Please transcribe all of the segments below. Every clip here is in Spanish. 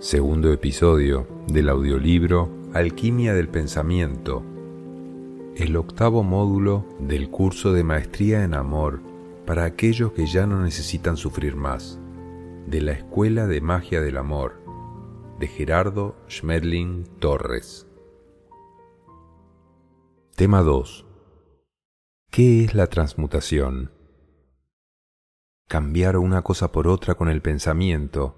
Segundo episodio del audiolibro Alquimia del Pensamiento, el octavo módulo del curso de Maestría en Amor para aquellos que ya no necesitan sufrir más, de la Escuela de Magia del Amor, de Gerardo Schmedling Torres. Tema 2. ¿Qué es la transmutación? Cambiar una cosa por otra con el pensamiento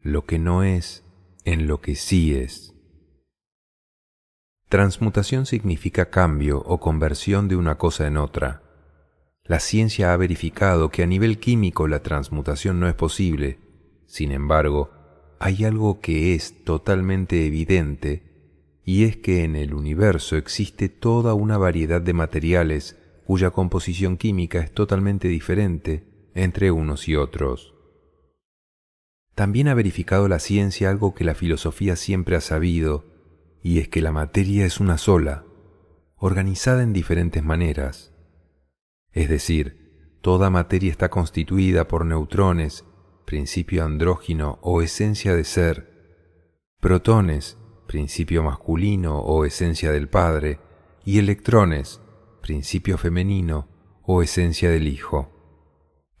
lo que no es en lo que sí es. Transmutación significa cambio o conversión de una cosa en otra. La ciencia ha verificado que a nivel químico la transmutación no es posible. Sin embargo, hay algo que es totalmente evidente y es que en el universo existe toda una variedad de materiales cuya composición química es totalmente diferente entre unos y otros. También ha verificado la ciencia algo que la filosofía siempre ha sabido, y es que la materia es una sola, organizada en diferentes maneras. Es decir, toda materia está constituida por neutrones, principio andrógino o esencia de ser, protones, principio masculino o esencia del Padre, y electrones, principio femenino o esencia del Hijo,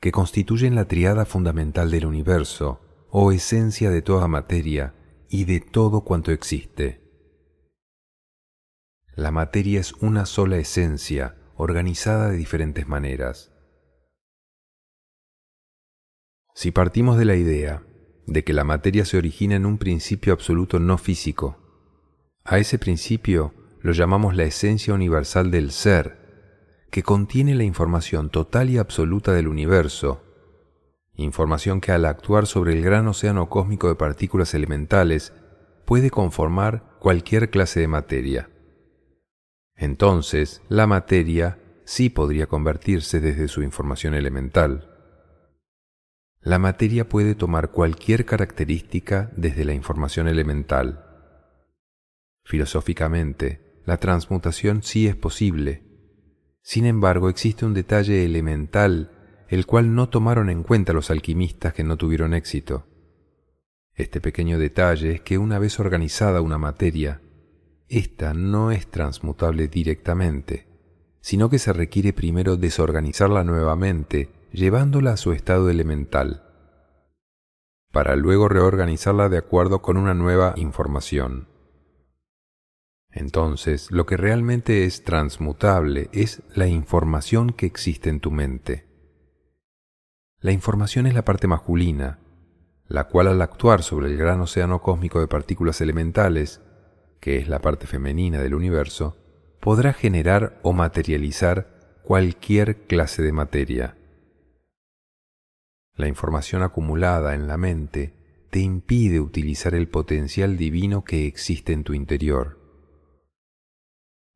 que constituyen la triada fundamental del universo, o esencia de toda materia y de todo cuanto existe. La materia es una sola esencia, organizada de diferentes maneras. Si partimos de la idea de que la materia se origina en un principio absoluto no físico, a ese principio lo llamamos la esencia universal del ser, que contiene la información total y absoluta del universo, información que al actuar sobre el gran océano cósmico de partículas elementales puede conformar cualquier clase de materia. Entonces, la materia sí podría convertirse desde su información elemental. La materia puede tomar cualquier característica desde la información elemental. Filosóficamente, la transmutación sí es posible. Sin embargo, existe un detalle elemental el cual no tomaron en cuenta los alquimistas que no tuvieron éxito. Este pequeño detalle es que una vez organizada una materia, ésta no es transmutable directamente, sino que se requiere primero desorganizarla nuevamente, llevándola a su estado elemental, para luego reorganizarla de acuerdo con una nueva información. Entonces, lo que realmente es transmutable es la información que existe en tu mente. La información es la parte masculina, la cual al actuar sobre el gran océano cósmico de partículas elementales, que es la parte femenina del universo, podrá generar o materializar cualquier clase de materia. La información acumulada en la mente te impide utilizar el potencial divino que existe en tu interior.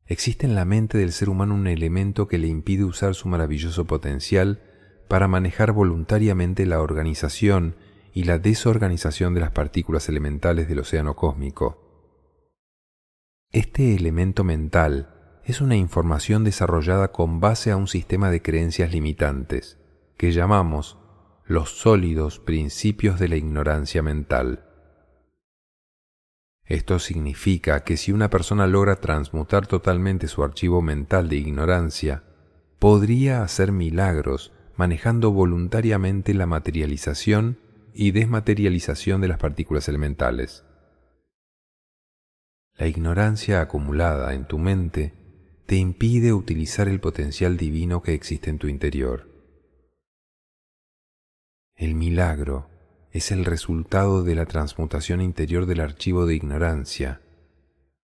Existe en la mente del ser humano un elemento que le impide usar su maravilloso potencial para manejar voluntariamente la organización y la desorganización de las partículas elementales del océano cósmico. Este elemento mental es una información desarrollada con base a un sistema de creencias limitantes, que llamamos los sólidos principios de la ignorancia mental. Esto significa que si una persona logra transmutar totalmente su archivo mental de ignorancia, podría hacer milagros manejando voluntariamente la materialización y desmaterialización de las partículas elementales. La ignorancia acumulada en tu mente te impide utilizar el potencial divino que existe en tu interior. El milagro es el resultado de la transmutación interior del archivo de ignorancia,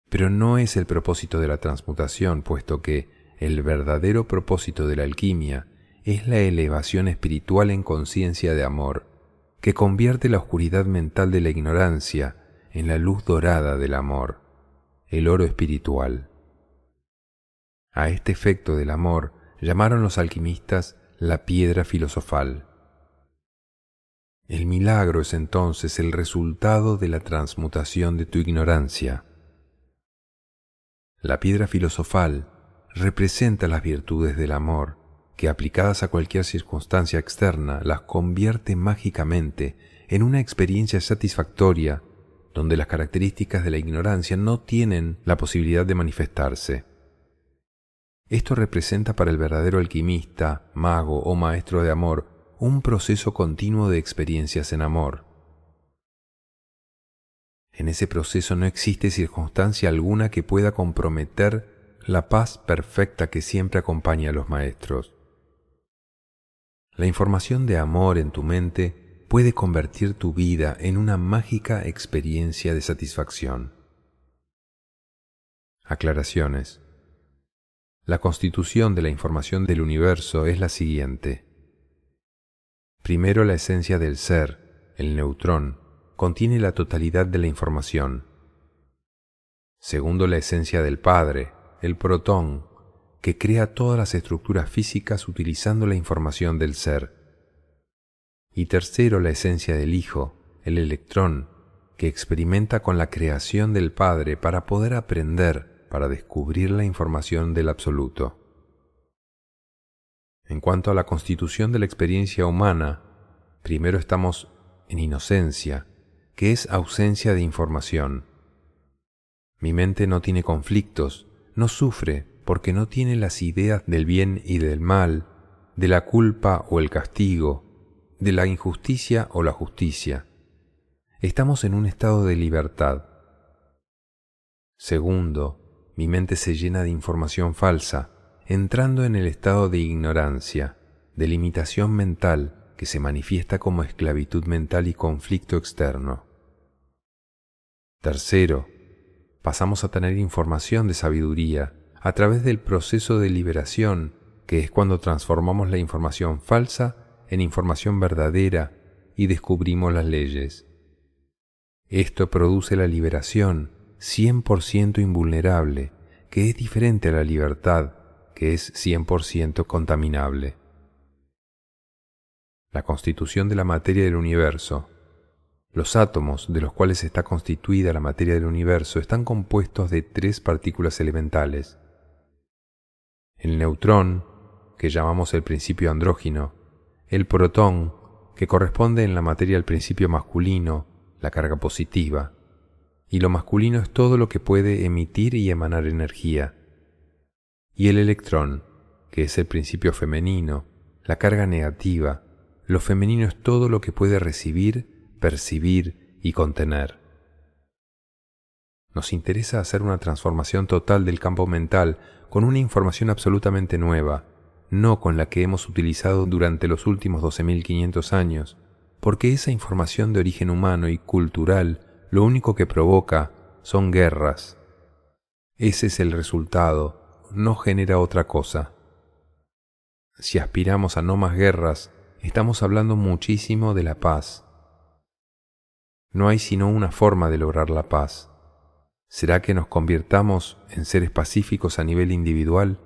pero no es el propósito de la transmutación, puesto que el verdadero propósito de la alquimia es la elevación espiritual en conciencia de amor, que convierte la oscuridad mental de la ignorancia en la luz dorada del amor, el oro espiritual. A este efecto del amor llamaron los alquimistas la piedra filosofal. El milagro es entonces el resultado de la transmutación de tu ignorancia. La piedra filosofal representa las virtudes del amor, que aplicadas a cualquier circunstancia externa las convierte mágicamente en una experiencia satisfactoria donde las características de la ignorancia no tienen la posibilidad de manifestarse. Esto representa para el verdadero alquimista, mago o maestro de amor un proceso continuo de experiencias en amor. En ese proceso no existe circunstancia alguna que pueda comprometer la paz perfecta que siempre acompaña a los maestros. La información de amor en tu mente puede convertir tu vida en una mágica experiencia de satisfacción. Aclaraciones. La constitución de la información del universo es la siguiente. Primero la esencia del ser, el neutrón, contiene la totalidad de la información. Segundo, la esencia del Padre, el protón, que crea todas las estructuras físicas utilizando la información del ser. Y tercero, la esencia del Hijo, el electrón, que experimenta con la creación del Padre para poder aprender, para descubrir la información del absoluto. En cuanto a la constitución de la experiencia humana, primero estamos en inocencia, que es ausencia de información. Mi mente no tiene conflictos, no sufre porque no tiene las ideas del bien y del mal, de la culpa o el castigo, de la injusticia o la justicia. Estamos en un estado de libertad. Segundo, mi mente se llena de información falsa, entrando en el estado de ignorancia, de limitación mental que se manifiesta como esclavitud mental y conflicto externo. Tercero, pasamos a tener información de sabiduría a través del proceso de liberación, que es cuando transformamos la información falsa en información verdadera y descubrimos las leyes. Esto produce la liberación 100% invulnerable, que es diferente a la libertad, que es 100% contaminable. La constitución de la materia del universo los átomos de los cuales está constituida la materia del universo están compuestos de tres partículas elementales. El neutrón, que llamamos el principio andrógino, el protón, que corresponde en la materia al principio masculino, la carga positiva, y lo masculino es todo lo que puede emitir y emanar energía, y el electrón, que es el principio femenino, la carga negativa, lo femenino es todo lo que puede recibir percibir y contener. Nos interesa hacer una transformación total del campo mental con una información absolutamente nueva, no con la que hemos utilizado durante los últimos 12.500 años, porque esa información de origen humano y cultural lo único que provoca son guerras. Ese es el resultado, no genera otra cosa. Si aspiramos a no más guerras, estamos hablando muchísimo de la paz, no hay sino una forma de lograr la paz. ¿Será que nos convirtamos en seres pacíficos a nivel individual?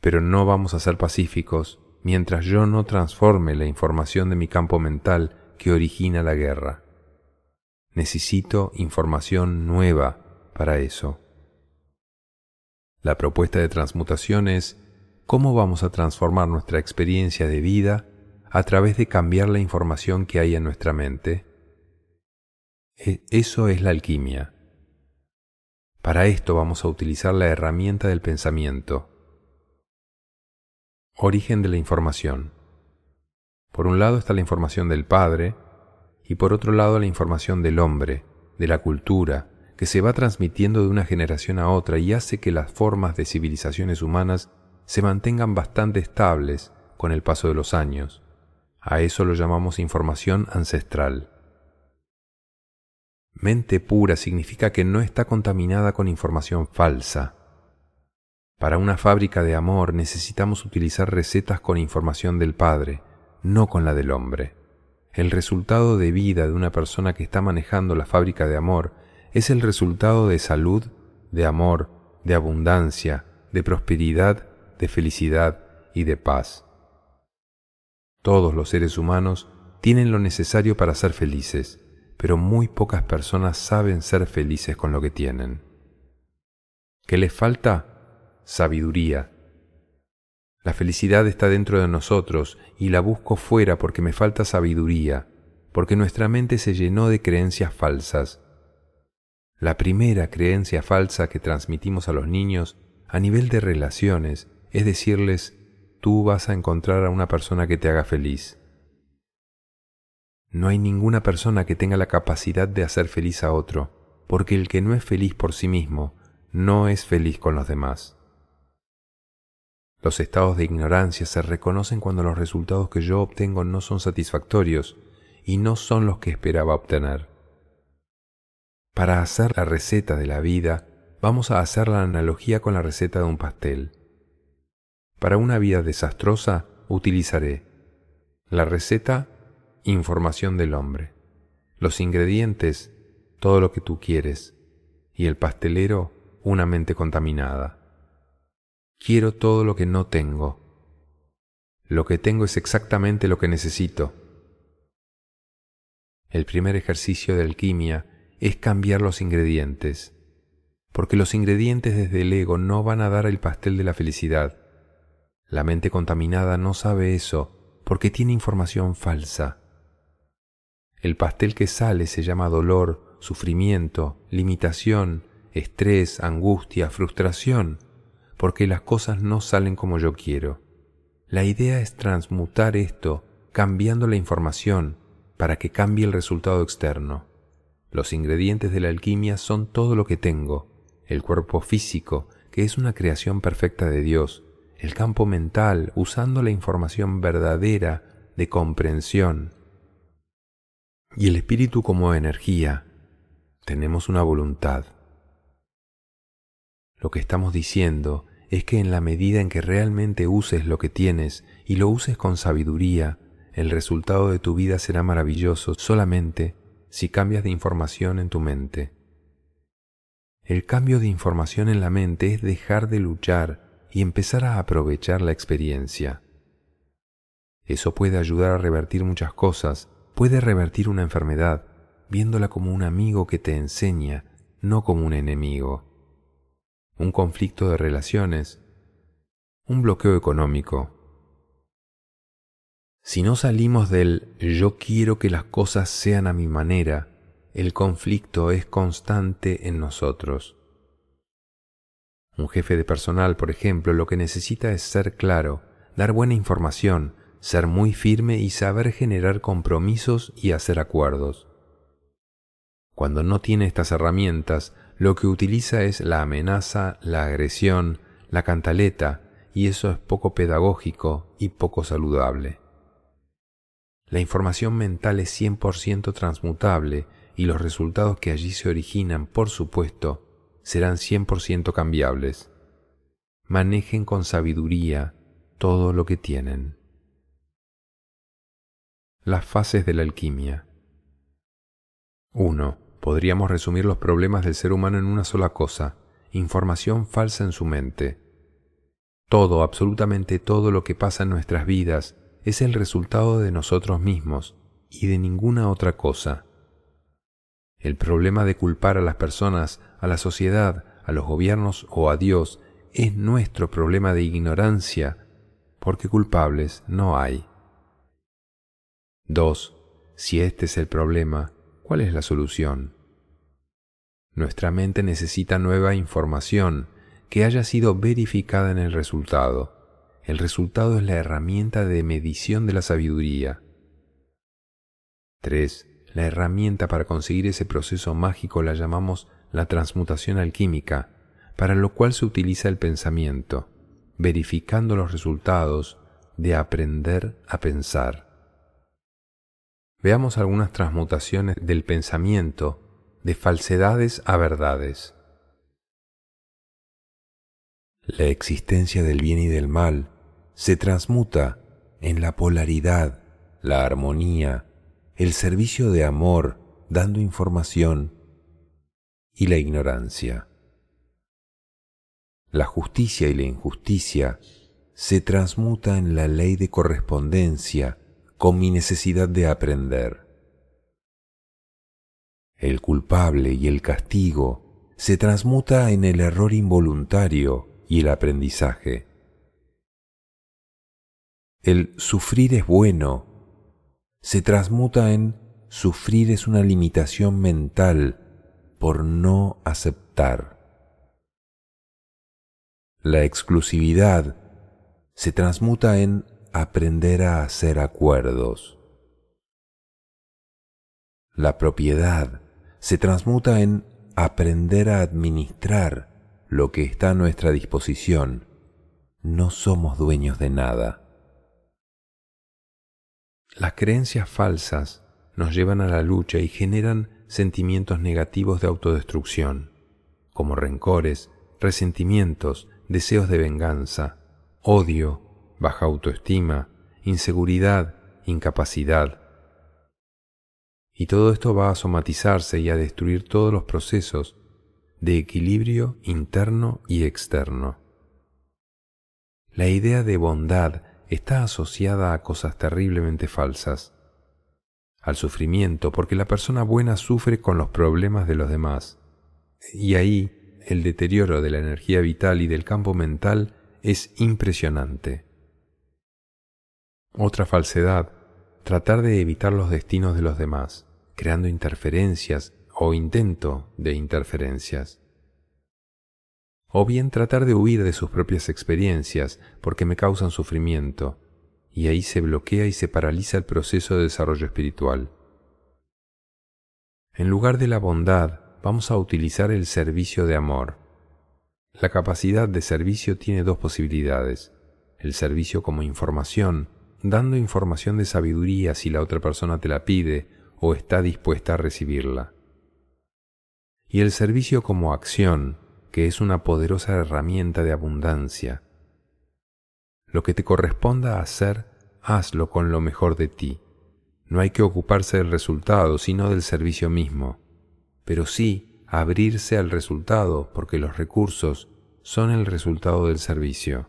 Pero no vamos a ser pacíficos mientras yo no transforme la información de mi campo mental que origina la guerra. Necesito información nueva para eso. La propuesta de transmutación es cómo vamos a transformar nuestra experiencia de vida a través de cambiar la información que hay en nuestra mente e, eso es la alquimia. Para esto vamos a utilizar la herramienta del pensamiento. Origen de la información. Por un lado está la información del Padre y por otro lado la información del hombre, de la cultura, que se va transmitiendo de una generación a otra y hace que las formas de civilizaciones humanas se mantengan bastante estables con el paso de los años. A eso lo llamamos información ancestral. Mente pura significa que no está contaminada con información falsa. Para una fábrica de amor necesitamos utilizar recetas con información del Padre, no con la del hombre. El resultado de vida de una persona que está manejando la fábrica de amor es el resultado de salud, de amor, de abundancia, de prosperidad, de felicidad y de paz. Todos los seres humanos tienen lo necesario para ser felices pero muy pocas personas saben ser felices con lo que tienen. ¿Qué les falta? sabiduría. La felicidad está dentro de nosotros y la busco fuera porque me falta sabiduría, porque nuestra mente se llenó de creencias falsas. La primera creencia falsa que transmitimos a los niños a nivel de relaciones es decirles, tú vas a encontrar a una persona que te haga feliz. No hay ninguna persona que tenga la capacidad de hacer feliz a otro, porque el que no es feliz por sí mismo no es feliz con los demás. Los estados de ignorancia se reconocen cuando los resultados que yo obtengo no son satisfactorios y no son los que esperaba obtener. Para hacer la receta de la vida, vamos a hacer la analogía con la receta de un pastel. Para una vida desastrosa, utilizaré la receta, información del hombre, los ingredientes, todo lo que tú quieres, y el pastelero, una mente contaminada. Quiero todo lo que no tengo. Lo que tengo es exactamente lo que necesito. El primer ejercicio de alquimia es cambiar los ingredientes, porque los ingredientes desde el ego no van a dar el pastel de la felicidad. La mente contaminada no sabe eso porque tiene información falsa. El pastel que sale se llama dolor, sufrimiento, limitación, estrés, angustia, frustración, porque las cosas no salen como yo quiero. La idea es transmutar esto cambiando la información para que cambie el resultado externo. Los ingredientes de la alquimia son todo lo que tengo, el cuerpo físico, que es una creación perfecta de Dios, el campo mental, usando la información verdadera de comprensión, y el espíritu como energía. Tenemos una voluntad. Lo que estamos diciendo es que en la medida en que realmente uses lo que tienes y lo uses con sabiduría, el resultado de tu vida será maravilloso solamente si cambias de información en tu mente. El cambio de información en la mente es dejar de luchar y empezar a aprovechar la experiencia. Eso puede ayudar a revertir muchas cosas, puede revertir una enfermedad, viéndola como un amigo que te enseña, no como un enemigo un conflicto de relaciones, un bloqueo económico. Si no salimos del yo quiero que las cosas sean a mi manera, el conflicto es constante en nosotros. Un jefe de personal, por ejemplo, lo que necesita es ser claro, dar buena información, ser muy firme y saber generar compromisos y hacer acuerdos. Cuando no tiene estas herramientas, lo que utiliza es la amenaza, la agresión, la cantaleta, y eso es poco pedagógico y poco saludable. La información mental es 100% transmutable y los resultados que allí se originan, por supuesto, serán 100% cambiables. Manejen con sabiduría todo lo que tienen. Las fases de la alquimia. 1 podríamos resumir los problemas del ser humano en una sola cosa, información falsa en su mente. Todo, absolutamente todo lo que pasa en nuestras vidas es el resultado de nosotros mismos y de ninguna otra cosa. El problema de culpar a las personas, a la sociedad, a los gobiernos o a Dios es nuestro problema de ignorancia, porque culpables no hay. 2. Si este es el problema, ¿Cuál es la solución? Nuestra mente necesita nueva información que haya sido verificada en el resultado. El resultado es la herramienta de medición de la sabiduría. 3. La herramienta para conseguir ese proceso mágico la llamamos la transmutación alquímica, para lo cual se utiliza el pensamiento, verificando los resultados de aprender a pensar. Veamos algunas transmutaciones del pensamiento de falsedades a verdades. La existencia del bien y del mal se transmuta en la polaridad, la armonía, el servicio de amor dando información y la ignorancia. La justicia y la injusticia se transmuta en la ley de correspondencia con mi necesidad de aprender. El culpable y el castigo se transmuta en el error involuntario y el aprendizaje. El sufrir es bueno se transmuta en sufrir es una limitación mental por no aceptar. La exclusividad se transmuta en aprender a hacer acuerdos. La propiedad se transmuta en aprender a administrar lo que está a nuestra disposición. No somos dueños de nada. Las creencias falsas nos llevan a la lucha y generan sentimientos negativos de autodestrucción, como rencores, resentimientos, deseos de venganza, odio, baja autoestima, inseguridad, incapacidad. Y todo esto va a somatizarse y a destruir todos los procesos de equilibrio interno y externo. La idea de bondad está asociada a cosas terriblemente falsas, al sufrimiento, porque la persona buena sufre con los problemas de los demás, y ahí el deterioro de la energía vital y del campo mental es impresionante. Otra falsedad, tratar de evitar los destinos de los demás, creando interferencias o intento de interferencias. O bien tratar de huir de sus propias experiencias porque me causan sufrimiento, y ahí se bloquea y se paraliza el proceso de desarrollo espiritual. En lugar de la bondad, vamos a utilizar el servicio de amor. La capacidad de servicio tiene dos posibilidades. El servicio como información, dando información de sabiduría si la otra persona te la pide o está dispuesta a recibirla. Y el servicio como acción, que es una poderosa herramienta de abundancia. Lo que te corresponda hacer, hazlo con lo mejor de ti. No hay que ocuparse del resultado, sino del servicio mismo pero sí abrirse al resultado porque los recursos son el resultado del servicio.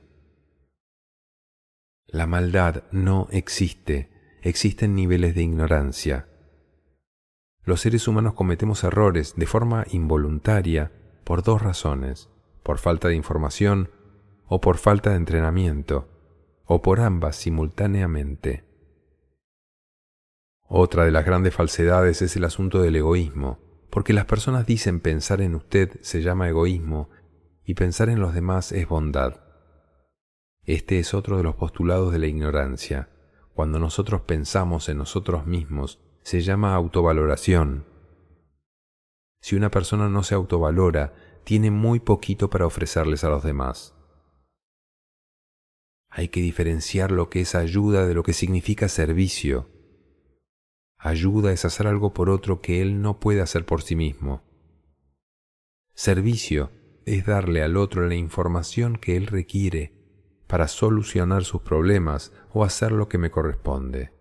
La maldad no existe, existen niveles de ignorancia. Los seres humanos cometemos errores de forma involuntaria por dos razones, por falta de información o por falta de entrenamiento, o por ambas simultáneamente. Otra de las grandes falsedades es el asunto del egoísmo porque las personas dicen pensar en usted se llama egoísmo y pensar en los demás es bondad. Este es otro de los postulados de la ignorancia. Cuando nosotros pensamos en nosotros mismos, se llama autovaloración. Si una persona no se autovalora, tiene muy poquito para ofrecerles a los demás. Hay que diferenciar lo que es ayuda de lo que significa servicio. Ayuda es hacer algo por otro que él no puede hacer por sí mismo. Servicio es darle al otro la información que él requiere para solucionar sus problemas o hacer lo que me corresponde.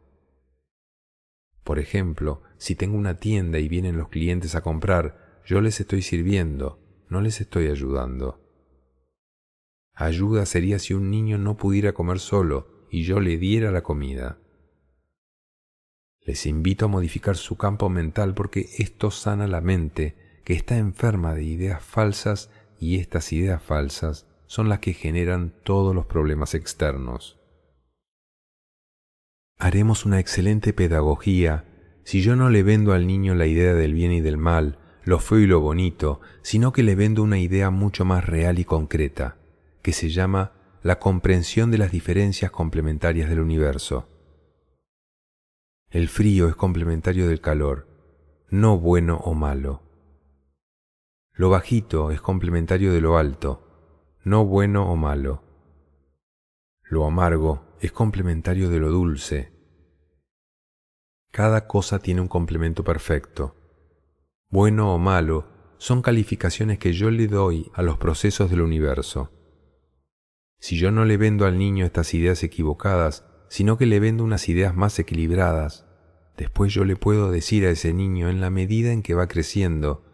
Por ejemplo, si tengo una tienda y vienen los clientes a comprar, yo les estoy sirviendo, no les estoy ayudando. Ayuda sería si un niño no pudiera comer solo y yo le diera la comida. Les invito a modificar su campo mental porque esto sana la mente que está enferma de ideas falsas y estas ideas falsas son las que generan todos los problemas externos. Haremos una excelente pedagogía si yo no le vendo al niño la idea del bien y del mal, lo feo y lo bonito, sino que le vendo una idea mucho más real y concreta, que se llama la comprensión de las diferencias complementarias del universo. El frío es complementario del calor, no bueno o malo. Lo bajito es complementario de lo alto, no bueno o malo. Lo amargo es complementario de lo dulce. Cada cosa tiene un complemento perfecto. Bueno o malo son calificaciones que yo le doy a los procesos del universo. Si yo no le vendo al niño estas ideas equivocadas, sino que le vendo unas ideas más equilibradas. Después yo le puedo decir a ese niño en la medida en que va creciendo,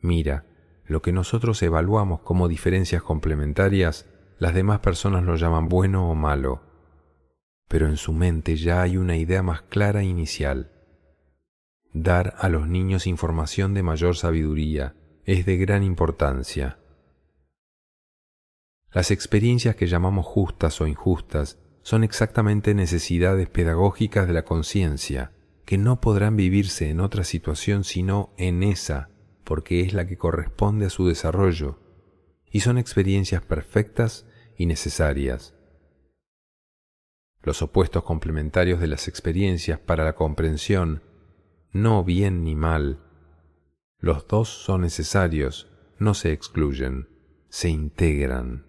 mira, lo que nosotros evaluamos como diferencias complementarias, las demás personas lo llaman bueno o malo, pero en su mente ya hay una idea más clara e inicial. Dar a los niños información de mayor sabiduría es de gran importancia. Las experiencias que llamamos justas o injustas son exactamente necesidades pedagógicas de la conciencia, que no podrán vivirse en otra situación sino en esa, porque es la que corresponde a su desarrollo, y son experiencias perfectas y necesarias. Los opuestos complementarios de las experiencias para la comprensión, no bien ni mal, los dos son necesarios, no se excluyen, se integran.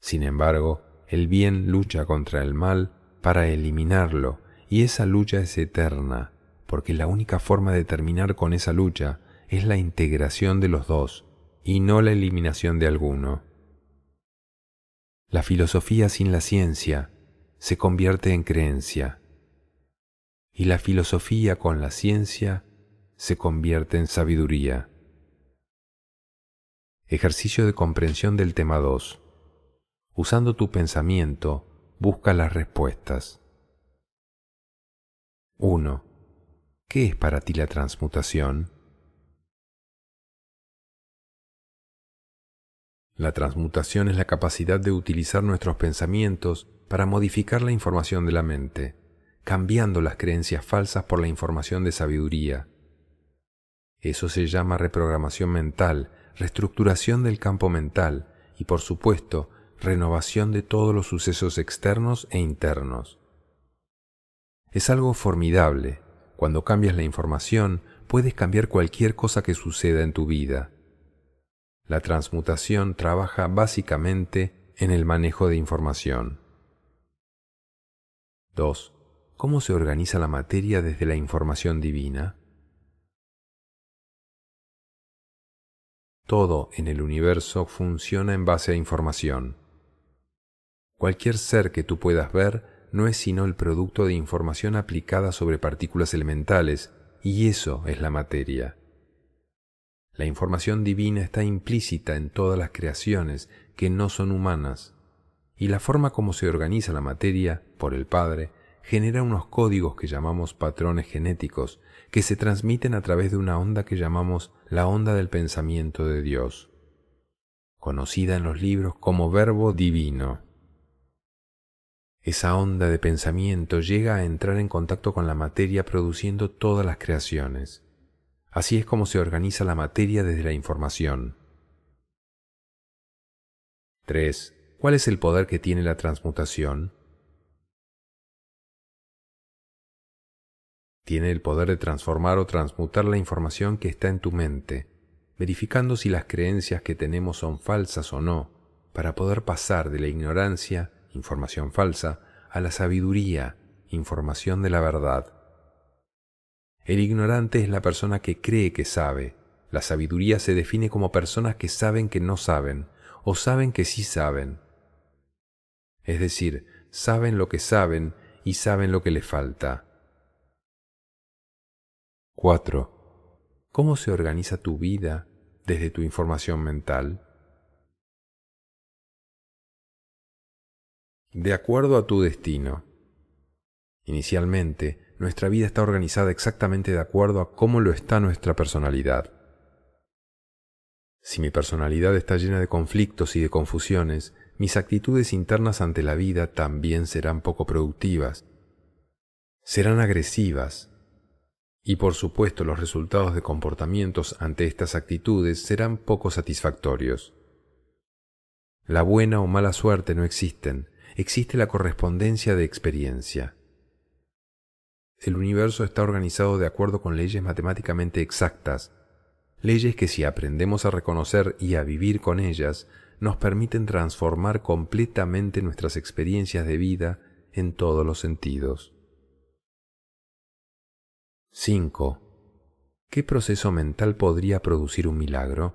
Sin embargo, el bien lucha contra el mal para eliminarlo, y esa lucha es eterna, porque la única forma de terminar con esa lucha es la integración de los dos, y no la eliminación de alguno. La filosofía sin la ciencia se convierte en creencia, y la filosofía con la ciencia se convierte en sabiduría. Ejercicio de comprensión del tema 2. Usando tu pensamiento, busca las respuestas. 1. ¿Qué es para ti la transmutación? La transmutación es la capacidad de utilizar nuestros pensamientos para modificar la información de la mente, cambiando las creencias falsas por la información de sabiduría. Eso se llama reprogramación mental, reestructuración del campo mental y, por supuesto, renovación de todos los sucesos externos e internos. Es algo formidable. Cuando cambias la información, puedes cambiar cualquier cosa que suceda en tu vida. La transmutación trabaja básicamente en el manejo de información. 2. ¿Cómo se organiza la materia desde la información divina? Todo en el universo funciona en base a información. Cualquier ser que tú puedas ver no es sino el producto de información aplicada sobre partículas elementales, y eso es la materia. La información divina está implícita en todas las creaciones que no son humanas, y la forma como se organiza la materia, por el Padre, genera unos códigos que llamamos patrones genéticos, que se transmiten a través de una onda que llamamos la onda del pensamiento de Dios, conocida en los libros como verbo divino. Esa onda de pensamiento llega a entrar en contacto con la materia produciendo todas las creaciones. Así es como se organiza la materia desde la información. 3. ¿Cuál es el poder que tiene la transmutación? Tiene el poder de transformar o transmutar la información que está en tu mente, verificando si las creencias que tenemos son falsas o no, para poder pasar de la ignorancia información falsa, a la sabiduría, información de la verdad. El ignorante es la persona que cree que sabe. La sabiduría se define como personas que saben que no saben o saben que sí saben. Es decir, saben lo que saben y saben lo que les falta. 4. ¿Cómo se organiza tu vida desde tu información mental? de acuerdo a tu destino. Inicialmente, nuestra vida está organizada exactamente de acuerdo a cómo lo está nuestra personalidad. Si mi personalidad está llena de conflictos y de confusiones, mis actitudes internas ante la vida también serán poco productivas, serán agresivas, y por supuesto los resultados de comportamientos ante estas actitudes serán poco satisfactorios. La buena o mala suerte no existen, existe la correspondencia de experiencia. El universo está organizado de acuerdo con leyes matemáticamente exactas, leyes que si aprendemos a reconocer y a vivir con ellas, nos permiten transformar completamente nuestras experiencias de vida en todos los sentidos. 5. ¿Qué proceso mental podría producir un milagro?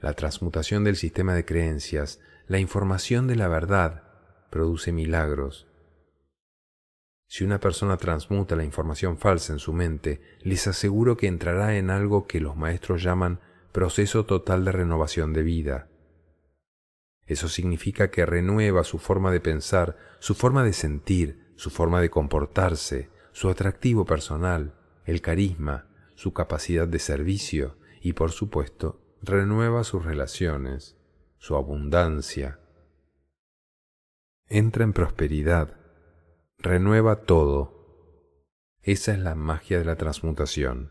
la transmutación del sistema de creencias, la información de la verdad, produce milagros. Si una persona transmuta la información falsa en su mente, les aseguro que entrará en algo que los maestros llaman proceso total de renovación de vida. Eso significa que renueva su forma de pensar, su forma de sentir, su forma de comportarse, su atractivo personal, el carisma, su capacidad de servicio, y por supuesto renueva sus relaciones, su abundancia. Entra en prosperidad, renueva todo. Esa es la magia de la transmutación.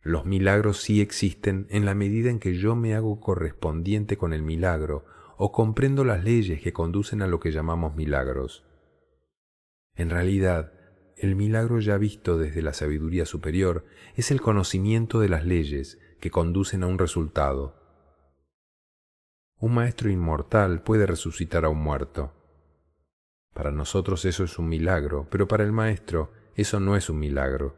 Los milagros sí existen en la medida en que yo me hago correspondiente con el milagro o comprendo las leyes que conducen a lo que llamamos milagros. En realidad, el milagro ya visto desde la sabiduría superior es el conocimiento de las leyes que conducen a un resultado. Un maestro inmortal puede resucitar a un muerto. Para nosotros eso es un milagro, pero para el maestro eso no es un milagro.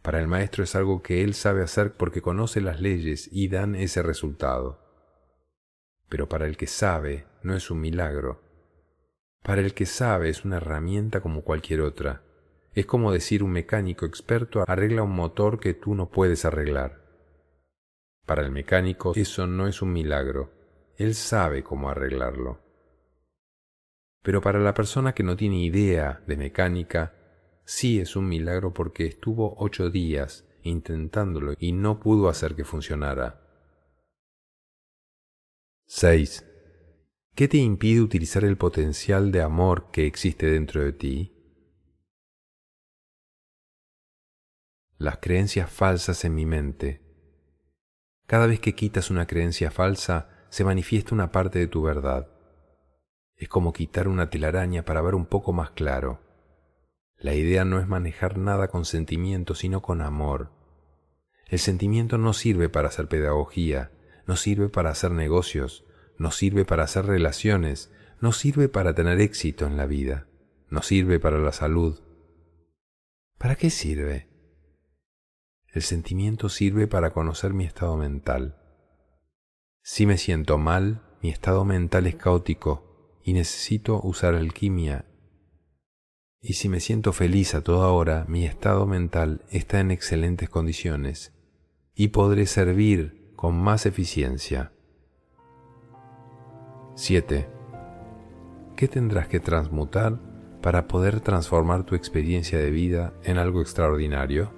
Para el maestro es algo que él sabe hacer porque conoce las leyes y dan ese resultado. Pero para el que sabe no es un milagro. Para el que sabe es una herramienta como cualquier otra. Es como decir un mecánico experto arregla un motor que tú no puedes arreglar. Para el mecánico eso no es un milagro. Él sabe cómo arreglarlo. Pero para la persona que no tiene idea de mecánica, sí es un milagro porque estuvo ocho días intentándolo y no pudo hacer que funcionara. 6. ¿Qué te impide utilizar el potencial de amor que existe dentro de ti? Las creencias falsas en mi mente. Cada vez que quitas una creencia falsa, se manifiesta una parte de tu verdad. Es como quitar una telaraña para ver un poco más claro. La idea no es manejar nada con sentimiento, sino con amor. El sentimiento no sirve para hacer pedagogía, no sirve para hacer negocios, no sirve para hacer relaciones, no sirve para tener éxito en la vida, no sirve para la salud. ¿Para qué sirve? El sentimiento sirve para conocer mi estado mental. Si me siento mal, mi estado mental es caótico y necesito usar alquimia y si me siento feliz a toda hora, mi estado mental está en excelentes condiciones y podré servir con más eficiencia. 7. ¿Qué tendrás que transmutar para poder transformar tu experiencia de vida en algo extraordinario?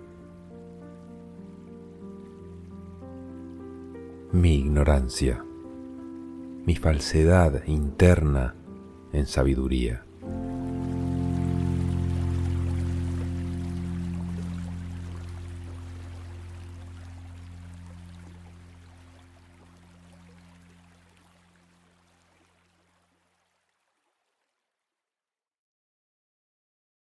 Mi ignorancia, mi falsedad interna en sabiduría.